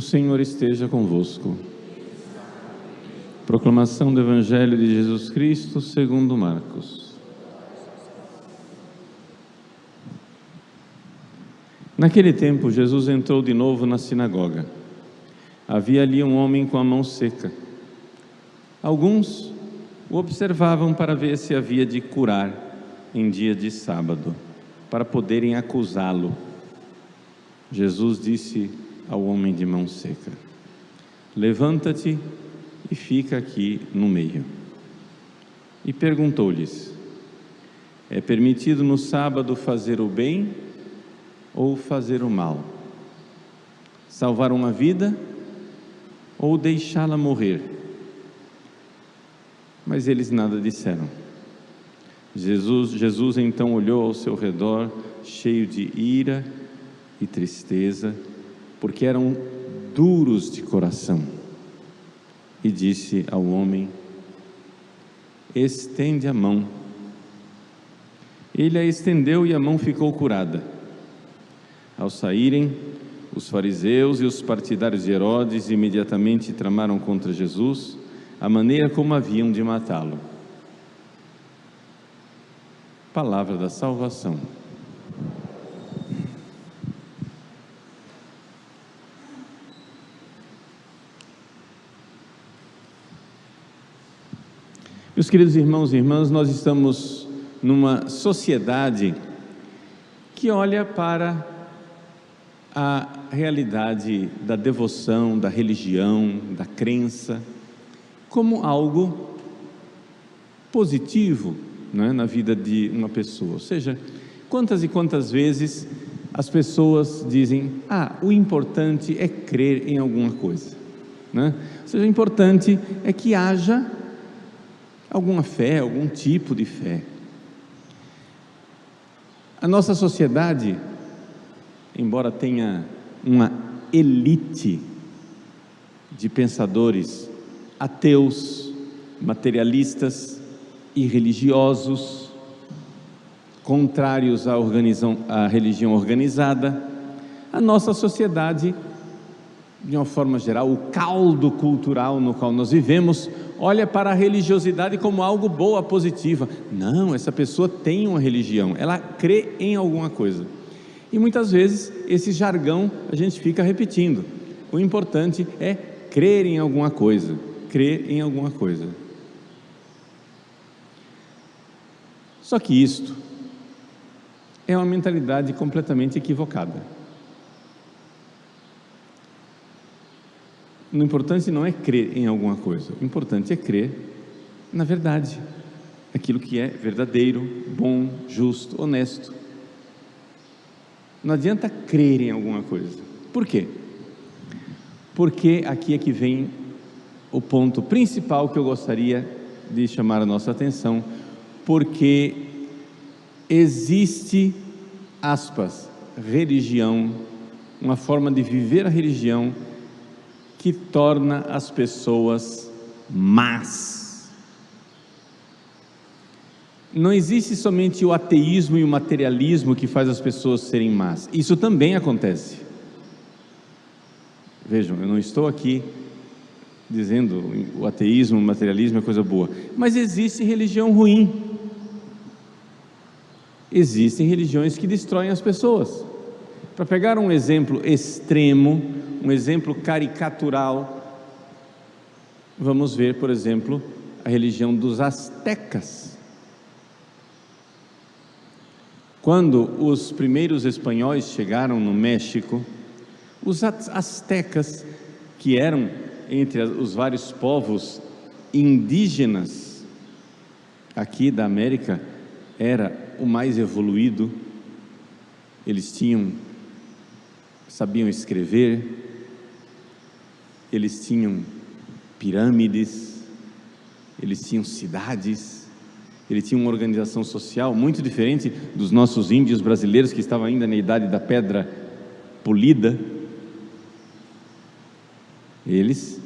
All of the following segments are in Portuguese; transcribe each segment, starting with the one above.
O Senhor esteja convosco. Proclamação do Evangelho de Jesus Cristo segundo Marcos. Naquele tempo, Jesus entrou de novo na sinagoga. Havia ali um homem com a mão seca. Alguns o observavam para ver se havia de curar em dia de sábado, para poderem acusá-lo. Jesus disse ao homem de mão seca: Levanta-te e fica aqui no meio. E perguntou-lhes: É permitido no sábado fazer o bem ou fazer o mal? Salvar uma vida ou deixá-la morrer? Mas eles nada disseram. Jesus, Jesus então olhou ao seu redor, cheio de ira e tristeza, porque eram duros de coração, e disse ao homem: Estende a mão. Ele a estendeu e a mão ficou curada. Ao saírem, os fariseus e os partidários de Herodes imediatamente tramaram contra Jesus a maneira como haviam de matá-lo. Palavra da salvação. Meus queridos irmãos e irmãs, nós estamos numa sociedade que olha para a realidade da devoção, da religião, da crença, como algo positivo né, na vida de uma pessoa. Ou seja, quantas e quantas vezes as pessoas dizem: Ah, o importante é crer em alguma coisa. Né? Ou seja, o importante é que haja alguma fé, algum tipo de fé. A nossa sociedade, embora tenha uma elite de pensadores ateus, materialistas e religiosos, contrários à, à religião organizada, a nossa sociedade, de uma forma geral, o caldo cultural no qual nós vivemos, olha para a religiosidade como algo boa, positiva. Não, essa pessoa tem uma religião, ela crê em alguma coisa. E muitas vezes esse jargão a gente fica repetindo. O importante é crer em alguma coisa, crer em alguma coisa. Só que isto é uma mentalidade completamente equivocada. O importante não é crer em alguma coisa, o importante é crer na verdade, aquilo que é verdadeiro, bom, justo, honesto. Não adianta crer em alguma coisa. Por quê? Porque aqui é que vem o ponto principal que eu gostaria de chamar a nossa atenção, porque existe, aspas, religião, uma forma de viver a religião que torna as pessoas más. Não existe somente o ateísmo e o materialismo que faz as pessoas serem más. Isso também acontece. Vejam, eu não estou aqui dizendo o ateísmo, o materialismo é coisa boa, mas existe religião ruim. Existem religiões que destroem as pessoas. Para pegar um exemplo extremo, um exemplo caricatural, vamos ver, por exemplo, a religião dos astecas. Quando os primeiros espanhóis chegaram no México, os astecas, que eram entre os vários povos indígenas aqui da América, era o mais evoluído, eles tinham, sabiam escrever, eles tinham pirâmides, eles tinham cidades, ele tinha uma organização social muito diferente dos nossos índios brasileiros que estavam ainda na idade da pedra polida. Eles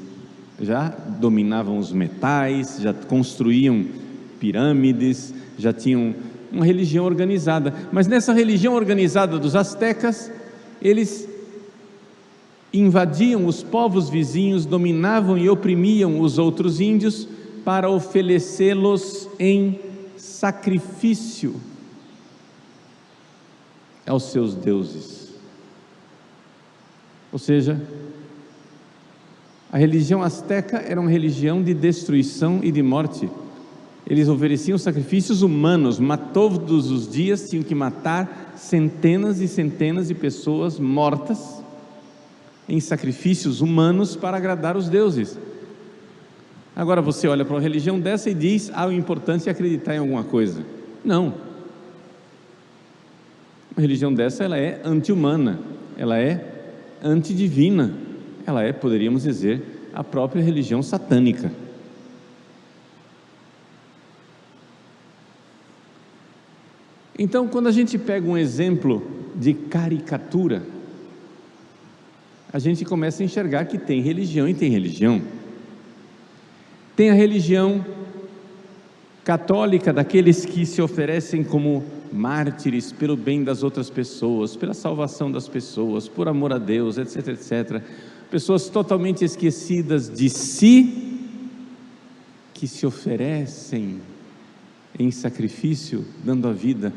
já dominavam os metais, já construíam pirâmides, já tinham uma religião organizada. Mas nessa religião organizada dos astecas, eles invadiam os povos vizinhos, dominavam e oprimiam os outros índios para oferecê-los em sacrifício aos seus deuses. Ou seja, a religião asteca era uma religião de destruição e de morte. Eles ofereciam sacrifícios humanos, todos os dias, tinham que matar centenas e centenas de pessoas mortas em sacrifícios humanos para agradar os deuses. Agora você olha para uma religião dessa e diz: ah, o importante é acreditar em alguma coisa. Não. Uma religião dessa ela é anti-humana, ela é antidivina, ela é, poderíamos dizer, a própria religião satânica. Então, quando a gente pega um exemplo de caricatura, a gente começa a enxergar que tem religião e tem religião. Tem a religião católica daqueles que se oferecem como mártires pelo bem das outras pessoas, pela salvação das pessoas, por amor a Deus, etc, etc. Pessoas totalmente esquecidas de si, que se oferecem em sacrifício, dando a vida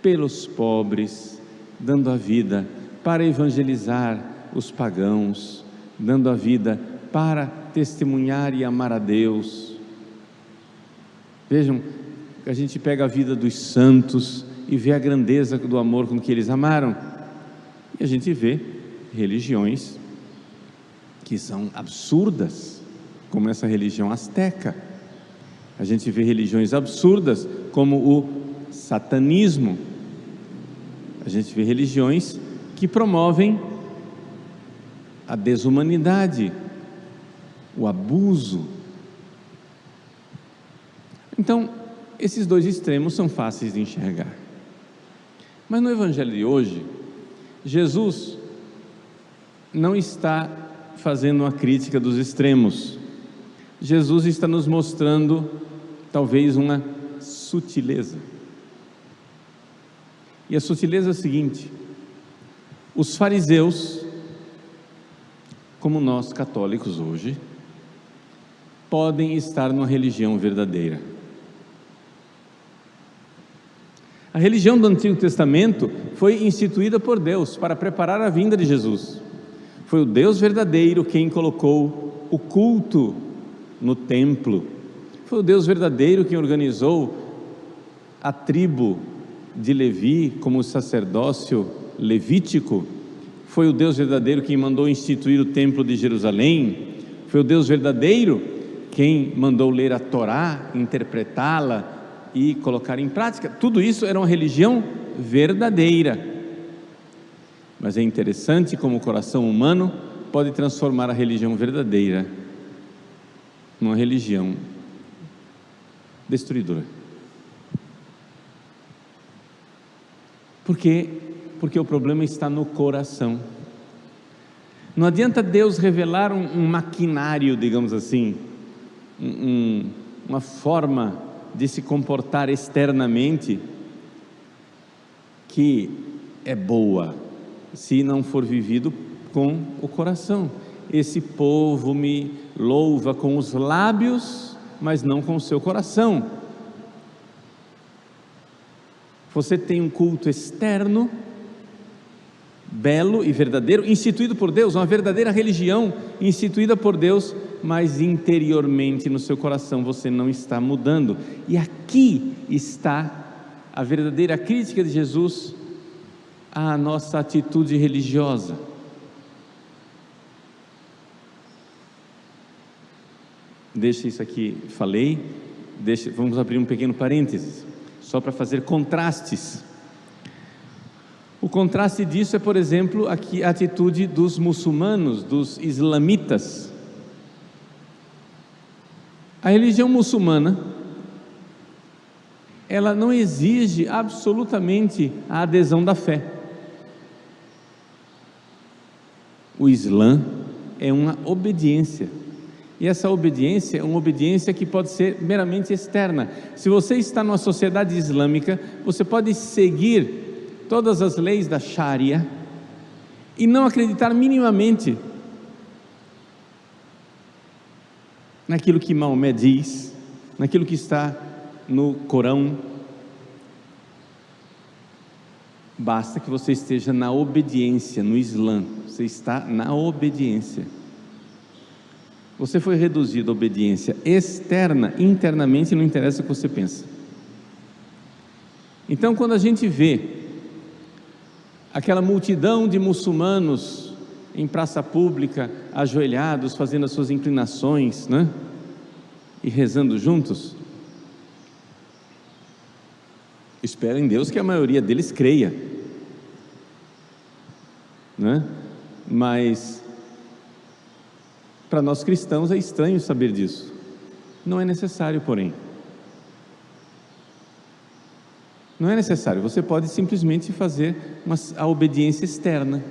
pelos pobres, dando a vida para evangelizar os pagãos, dando a vida para testemunhar e amar a Deus. Vejam, a gente pega a vida dos santos e vê a grandeza do amor com que eles amaram, e a gente vê religiões que são absurdas, como essa religião asteca a gente vê religiões absurdas, como o satanismo. A gente vê religiões que promovem a desumanidade, o abuso. Então, esses dois extremos são fáceis de enxergar. Mas no Evangelho de hoje, Jesus não está fazendo uma crítica dos extremos. Jesus está nos mostrando talvez uma sutileza. E a sutileza é a seguinte: os fariseus, como nós católicos hoje, podem estar numa religião verdadeira. A religião do Antigo Testamento foi instituída por Deus para preparar a vinda de Jesus. Foi o Deus verdadeiro quem colocou o culto no templo foi o Deus verdadeiro quem organizou a tribo de Levi como sacerdócio levítico. Foi o Deus verdadeiro quem mandou instituir o templo de Jerusalém. Foi o Deus verdadeiro quem mandou ler a Torá, interpretá-la e colocar em prática. Tudo isso era uma religião verdadeira. Mas é interessante como o coração humano pode transformar a religião verdadeira numa religião destruidor. Por quê? Porque o problema está no coração. Não adianta Deus revelar um, um maquinário, digamos assim, um, uma forma de se comportar externamente que é boa, se não for vivido com o coração. Esse povo me louva com os lábios, mas não com o seu coração. Você tem um culto externo, belo e verdadeiro, instituído por Deus, uma verdadeira religião instituída por Deus, mas interiormente no seu coração você não está mudando. E aqui está a verdadeira crítica de Jesus à nossa atitude religiosa. Deixa isso aqui, falei. Deixa, vamos abrir um pequeno parênteses, só para fazer contrastes. Contraste disso é, por exemplo, aqui a atitude dos muçulmanos, dos islamitas. A religião muçulmana, ela não exige absolutamente a adesão da fé. O Islã é uma obediência e essa obediência é uma obediência que pode ser meramente externa. Se você está numa sociedade islâmica, você pode seguir todas as leis da Sharia e não acreditar minimamente naquilo que Maomé diz, naquilo que está no Corão. Basta que você esteja na obediência no Islã, você está na obediência. Você foi reduzido à obediência externa, internamente não interessa o que você pensa. Então, quando a gente vê aquela multidão de muçulmanos em praça pública, ajoelhados, fazendo as suas inclinações, né? E rezando juntos, espero em Deus que a maioria deles creia, né? Mas para nós cristãos é estranho saber disso. Não é necessário, porém. Não é necessário, você pode simplesmente fazer uma, a obediência externa.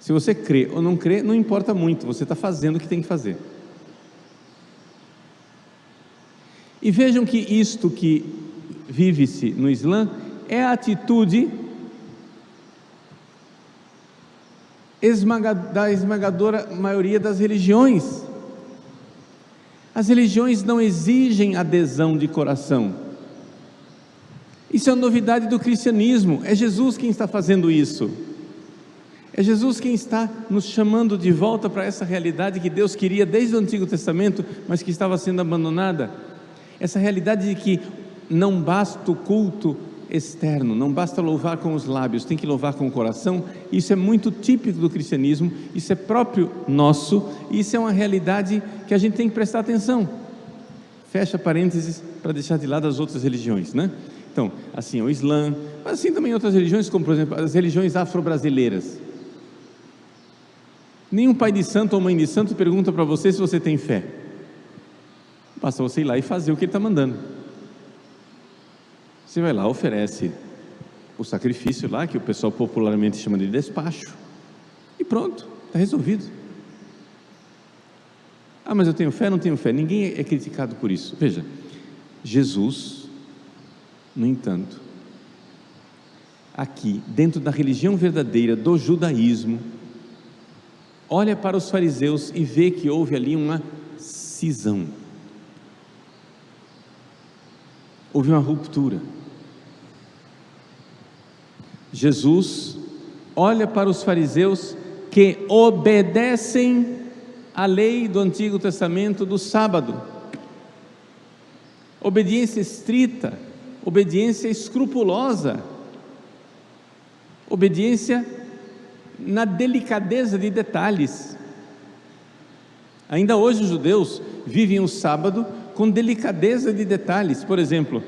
Se você crê ou não crê, não importa muito, você está fazendo o que tem que fazer. E vejam que isto que vive-se no Islã é a atitude da esmagadora maioria das religiões. As religiões não exigem adesão de coração. Isso é uma novidade do cristianismo. É Jesus quem está fazendo isso. É Jesus quem está nos chamando de volta para essa realidade que Deus queria desde o Antigo Testamento, mas que estava sendo abandonada. Essa realidade de que não basta o culto externo, não basta louvar com os lábios, tem que louvar com o coração. Isso é muito típico do cristianismo, isso é próprio nosso, e isso é uma realidade que a gente tem que prestar atenção. Fecha parênteses para deixar de lado as outras religiões, né? Então, assim, o Islã, mas assim também outras religiões, como por exemplo as religiões afro-brasileiras. Nenhum pai de santo ou mãe de santo pergunta para você se você tem fé. Basta você ir lá e fazer o que ele está mandando. Você vai lá, oferece o sacrifício lá, que o pessoal popularmente chama de despacho, e pronto, está resolvido. Ah, mas eu tenho fé, não tenho fé. Ninguém é criticado por isso. Veja, Jesus, no entanto, aqui, dentro da religião verdadeira do judaísmo, olha para os fariseus e vê que houve ali uma cisão. Houve uma ruptura. Jesus olha para os fariseus que obedecem à lei do Antigo Testamento do sábado. Obediência estrita, obediência escrupulosa, obediência na delicadeza de detalhes. Ainda hoje os judeus vivem o sábado com delicadeza de detalhes. Por exemplo,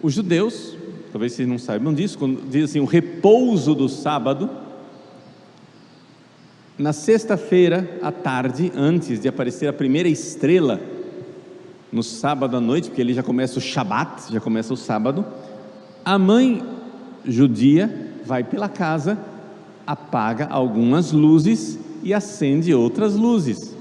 os judeus talvez vocês não saibam disso, quando diz assim, o repouso do sábado, na sexta-feira à tarde, antes de aparecer a primeira estrela, no sábado à noite, porque ele já começa o Shabat, já começa o sábado, a mãe judia vai pela casa, apaga algumas luzes e acende outras luzes.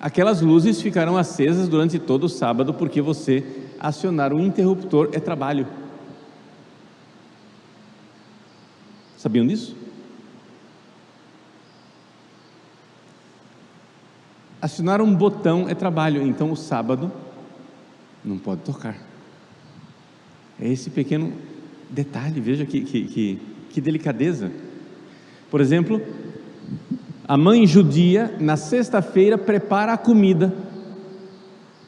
Aquelas luzes ficarão acesas durante todo o sábado, porque você acionar o interruptor é trabalho. Sabiam disso? Acionar um botão é trabalho, então o sábado não pode tocar. É esse pequeno detalhe, veja que, que, que, que delicadeza. Por exemplo, a mãe judia, na sexta-feira, prepara a comida,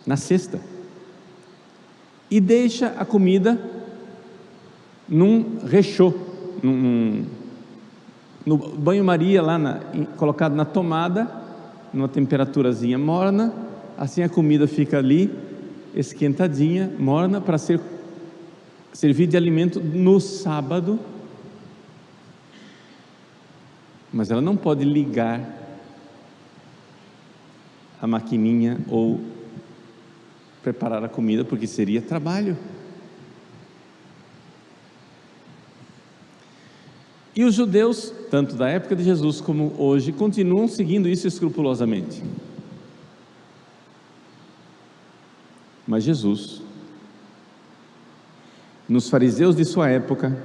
na sexta e deixa a comida num rechô, num, no banho-maria lá na, colocado na tomada, numa temperaturazinha morna, assim a comida fica ali esquentadinha, morna para ser servir de alimento no sábado. Mas ela não pode ligar a maquininha ou preparar a comida, porque seria trabalho. E os judeus, tanto da época de Jesus como hoje, continuam seguindo isso escrupulosamente. Mas Jesus, nos fariseus de sua época,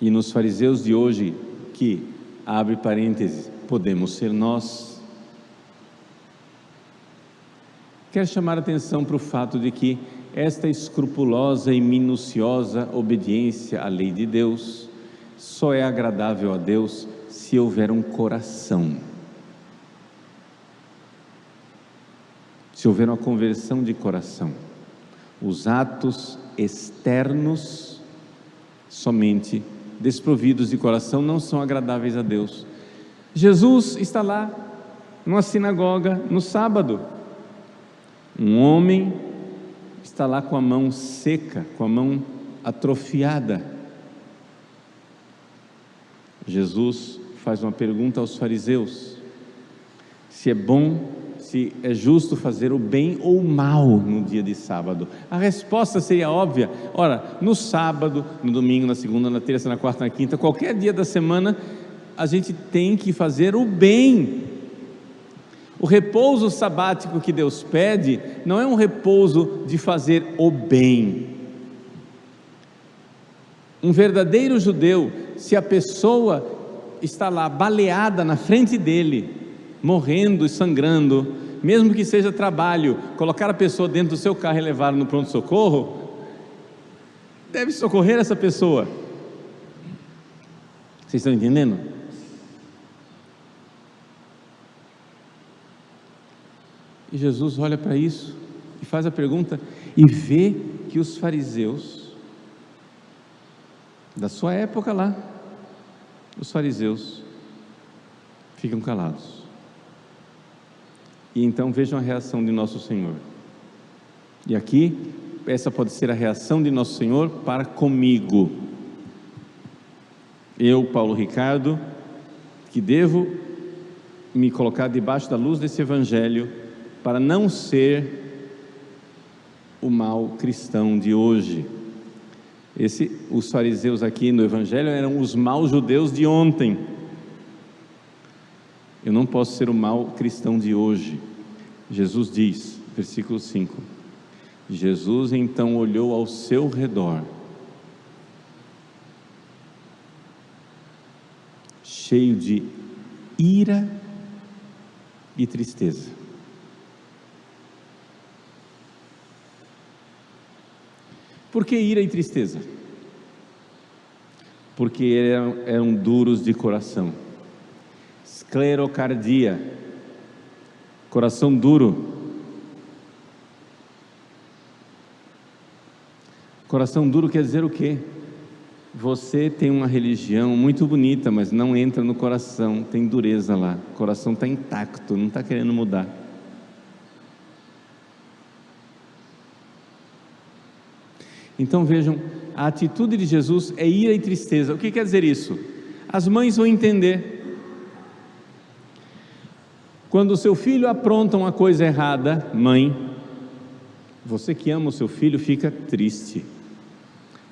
E nos fariseus de hoje, que, abre parênteses, podemos ser nós, quero chamar atenção para o fato de que esta escrupulosa e minuciosa obediência à lei de Deus só é agradável a Deus se houver um coração. Se houver uma conversão de coração. Os atos externos, somente desprovidos de coração, não são agradáveis a Deus. Jesus está lá, numa sinagoga, no sábado. Um homem está lá com a mão seca, com a mão atrofiada. Jesus faz uma pergunta aos fariseus: se é bom, se é justo fazer o bem ou o mal no dia de sábado. A resposta seria óbvia: ora, no sábado, no domingo, na segunda, na terça, na quarta, na quinta, qualquer dia da semana, a gente tem que fazer o bem. O repouso sabático que Deus pede não é um repouso de fazer o bem. Um verdadeiro judeu, se a pessoa está lá baleada na frente dele, morrendo e sangrando, mesmo que seja trabalho, colocar a pessoa dentro do seu carro e levar no pronto-socorro, deve socorrer essa pessoa. Vocês estão entendendo? E Jesus olha para isso e faz a pergunta e vê que os fariseus da sua época lá, os fariseus ficam calados. E então vejam a reação de nosso Senhor. E aqui, essa pode ser a reação de nosso Senhor para comigo. Eu, Paulo Ricardo, que devo me colocar debaixo da luz desse Evangelho para não ser o mal cristão de hoje. Esse, os fariseus aqui no Evangelho eram os maus judeus de ontem. Eu não posso ser o mal cristão de hoje. Jesus diz, versículo 5: Jesus então olhou ao seu redor, cheio de ira e tristeza. Por que ira e tristeza? Porque eram, eram duros de coração. Esclerocardia, coração duro. Coração duro quer dizer o quê? Você tem uma religião muito bonita, mas não entra no coração, tem dureza lá. O coração está intacto, não está querendo mudar. Então vejam, a atitude de Jesus é ira e tristeza. O que quer dizer isso? As mães vão entender. Quando o seu filho apronta uma coisa errada, mãe, você que ama o seu filho fica triste,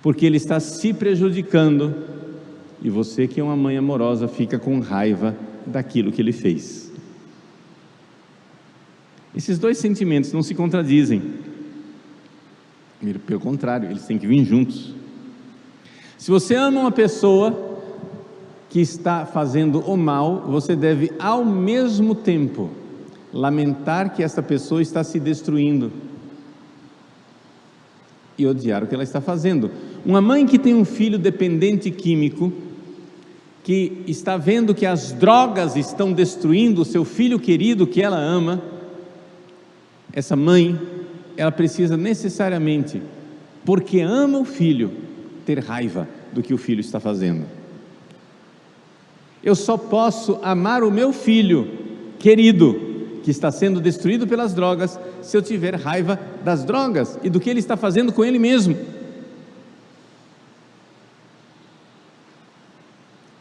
porque ele está se prejudicando, e você que é uma mãe amorosa fica com raiva daquilo que ele fez. Esses dois sentimentos não se contradizem. Pelo contrário, eles têm que vir juntos. Se você ama uma pessoa que está fazendo o mal, você deve ao mesmo tempo lamentar que essa pessoa está se destruindo e odiar o que ela está fazendo. Uma mãe que tem um filho dependente químico, que está vendo que as drogas estão destruindo o seu filho querido que ela ama, essa mãe ela precisa necessariamente, porque ama o filho, ter raiva do que o filho está fazendo. Eu só posso amar o meu filho querido, que está sendo destruído pelas drogas, se eu tiver raiva das drogas e do que ele está fazendo com ele mesmo.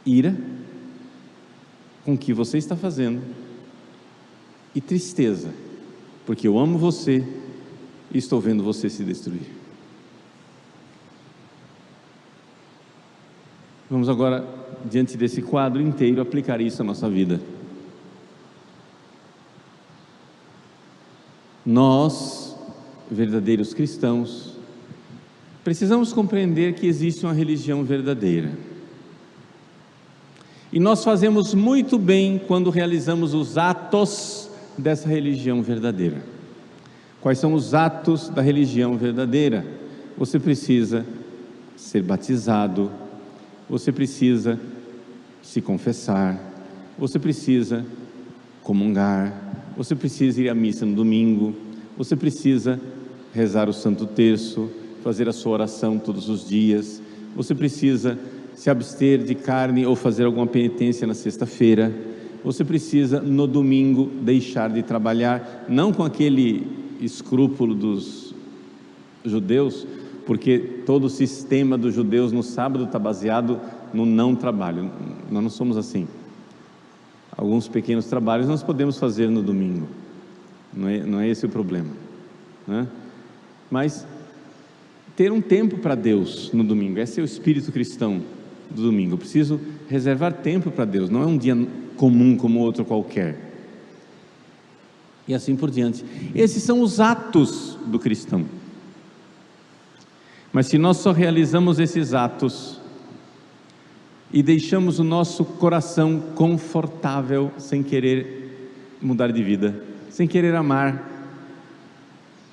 Ira com o que você está fazendo e tristeza, porque eu amo você e estou vendo você se destruir. Vamos agora, diante desse quadro inteiro, aplicar isso à nossa vida. Nós, verdadeiros cristãos, precisamos compreender que existe uma religião verdadeira. E nós fazemos muito bem quando realizamos os atos dessa religião verdadeira. Quais são os atos da religião verdadeira? Você precisa ser batizado, você precisa se confessar, você precisa comungar, você precisa ir à missa no domingo, você precisa rezar o Santo Terço, fazer a sua oração todos os dias, você precisa se abster de carne ou fazer alguma penitência na sexta-feira, você precisa no domingo deixar de trabalhar, não com aquele escrúpulo dos judeus, porque todo o sistema dos judeus no sábado está baseado no não trabalho. Nós não somos assim. Alguns pequenos trabalhos nós podemos fazer no domingo, não é, não é esse o problema. Né? Mas ter um tempo para Deus no domingo, esse é o espírito cristão do domingo. Eu preciso reservar tempo para Deus, não é um dia comum como outro qualquer. E assim por diante. Esses são os atos do cristão. Mas se nós só realizamos esses atos e deixamos o nosso coração confortável sem querer mudar de vida, sem querer amar,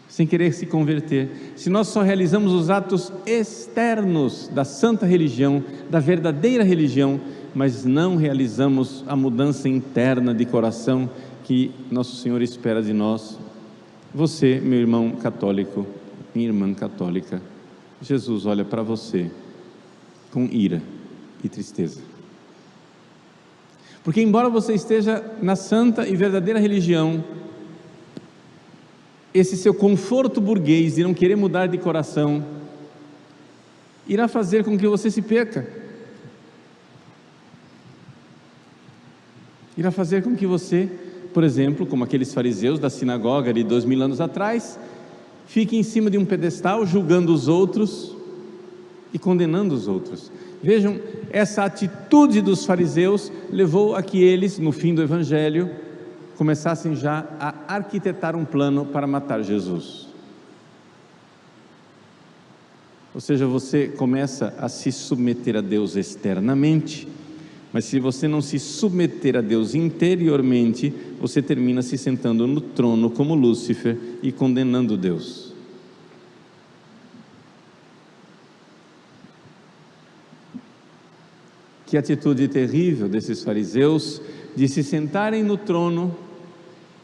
sem querer se converter, se nós só realizamos os atos externos da santa religião, da verdadeira religião, mas não realizamos a mudança interna de coração que nosso Senhor espera de nós, você, meu irmão católico, minha irmã católica, Jesus olha para você com ira e tristeza. Porque, embora você esteja na santa e verdadeira religião, esse seu conforto burguês de não querer mudar de coração irá fazer com que você se perca. Irá fazer com que você, por exemplo, como aqueles fariseus da sinagoga de dois mil anos atrás, fique em cima de um pedestal julgando os outros e condenando os outros. Vejam, essa atitude dos fariseus levou a que eles, no fim do evangelho, começassem já a arquitetar um plano para matar Jesus. Ou seja, você começa a se submeter a Deus externamente, mas se você não se submeter a Deus interiormente, você termina se sentando no trono como Lúcifer e condenando Deus. Que atitude terrível desses fariseus de se sentarem no trono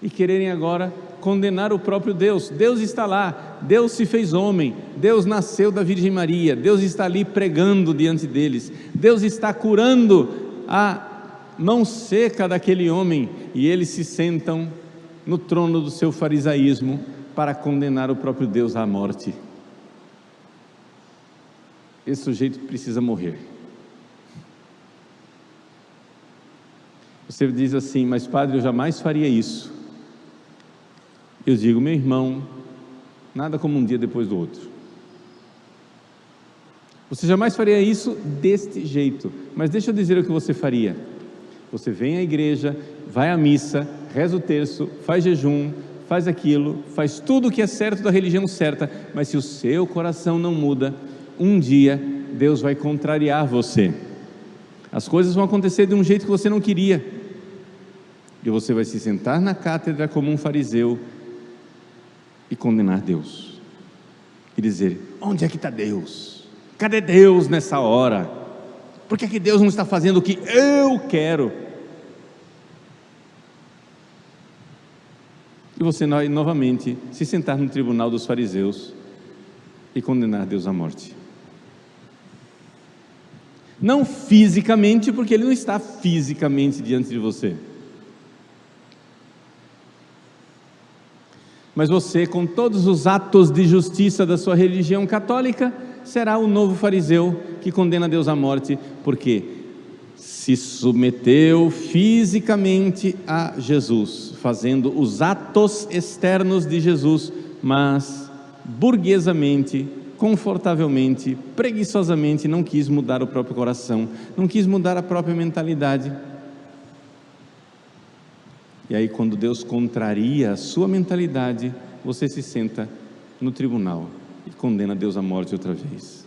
e quererem agora condenar o próprio Deus. Deus está lá, Deus se fez homem, Deus nasceu da Virgem Maria, Deus está ali pregando diante deles, Deus está curando a mão seca daquele homem e eles se sentam no trono do seu farisaísmo para condenar o próprio Deus à morte. Esse sujeito precisa morrer. Você diz assim, mas padre, eu jamais faria isso. Eu digo, meu irmão, nada como um dia depois do outro. Você jamais faria isso deste jeito, mas deixa eu dizer o que você faria. Você vem à igreja, vai à missa, reza o terço, faz jejum, faz aquilo, faz tudo o que é certo da religião certa, mas se o seu coração não muda, um dia Deus vai contrariar você. As coisas vão acontecer de um jeito que você não queria. E você vai se sentar na cátedra como um fariseu e condenar Deus. E dizer: onde é que está Deus? Cadê Deus nessa hora? Por que, que Deus não está fazendo o que eu quero? E você novamente se sentar no tribunal dos fariseus e condenar Deus à morte. Não fisicamente, porque Ele não está fisicamente diante de você. Mas você, com todos os atos de justiça da sua religião católica, será o novo fariseu que condena Deus à morte, porque se submeteu fisicamente a Jesus, fazendo os atos externos de Jesus, mas burguesamente, confortavelmente, preguiçosamente não quis mudar o próprio coração, não quis mudar a própria mentalidade. E aí, quando Deus contraria a sua mentalidade, você se senta no tribunal e condena Deus à morte outra vez.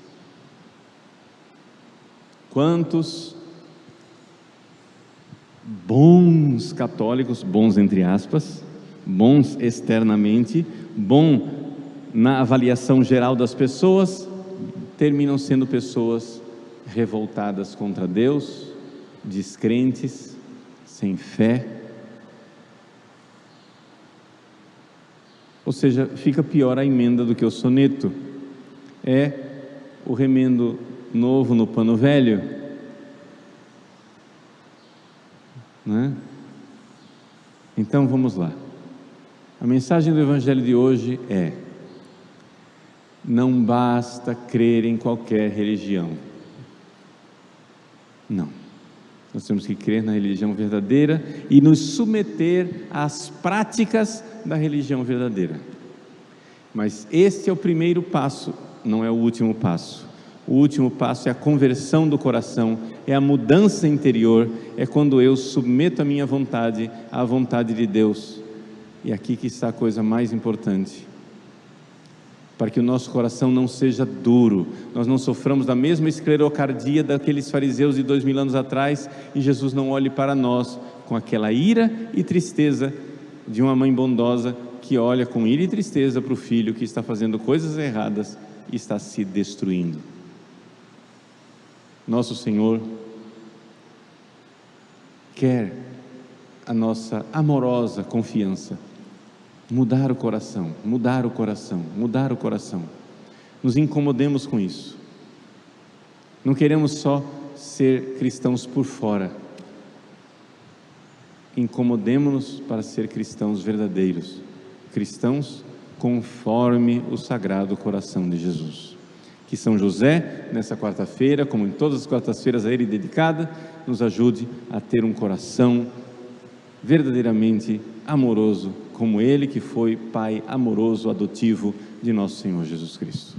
Quantos bons católicos, bons entre aspas, bons externamente, bom na avaliação geral das pessoas, terminam sendo pessoas revoltadas contra Deus, descrentes, sem fé. Ou seja, fica pior a emenda do que o soneto. É o remendo novo no pano velho. Né? Então vamos lá. A mensagem do Evangelho de hoje é: não basta crer em qualquer religião. Não. Nós temos que crer na religião verdadeira e nos submeter às práticas da religião verdadeira. Mas este é o primeiro passo, não é o último passo. O último passo é a conversão do coração, é a mudança interior, é quando eu submeto a minha vontade à vontade de Deus. E aqui que está a coisa mais importante para que o nosso coração não seja duro, nós não soframos da mesma esclerocardia daqueles fariseus de dois mil anos atrás e Jesus não olhe para nós com aquela ira e tristeza de uma mãe bondosa que olha com ira e tristeza para o filho que está fazendo coisas erradas e está se destruindo. Nosso Senhor quer a nossa amorosa confiança mudar o coração, mudar o coração, mudar o coração. Nos incomodemos com isso. Não queremos só ser cristãos por fora. Incomodemos-nos para ser cristãos verdadeiros, cristãos conforme o sagrado coração de Jesus. Que São José, nessa quarta-feira, como em todas as quartas-feiras a ele dedicada, nos ajude a ter um coração verdadeiramente amoroso como Ele que foi Pai amoroso, adotivo de nosso Senhor Jesus Cristo.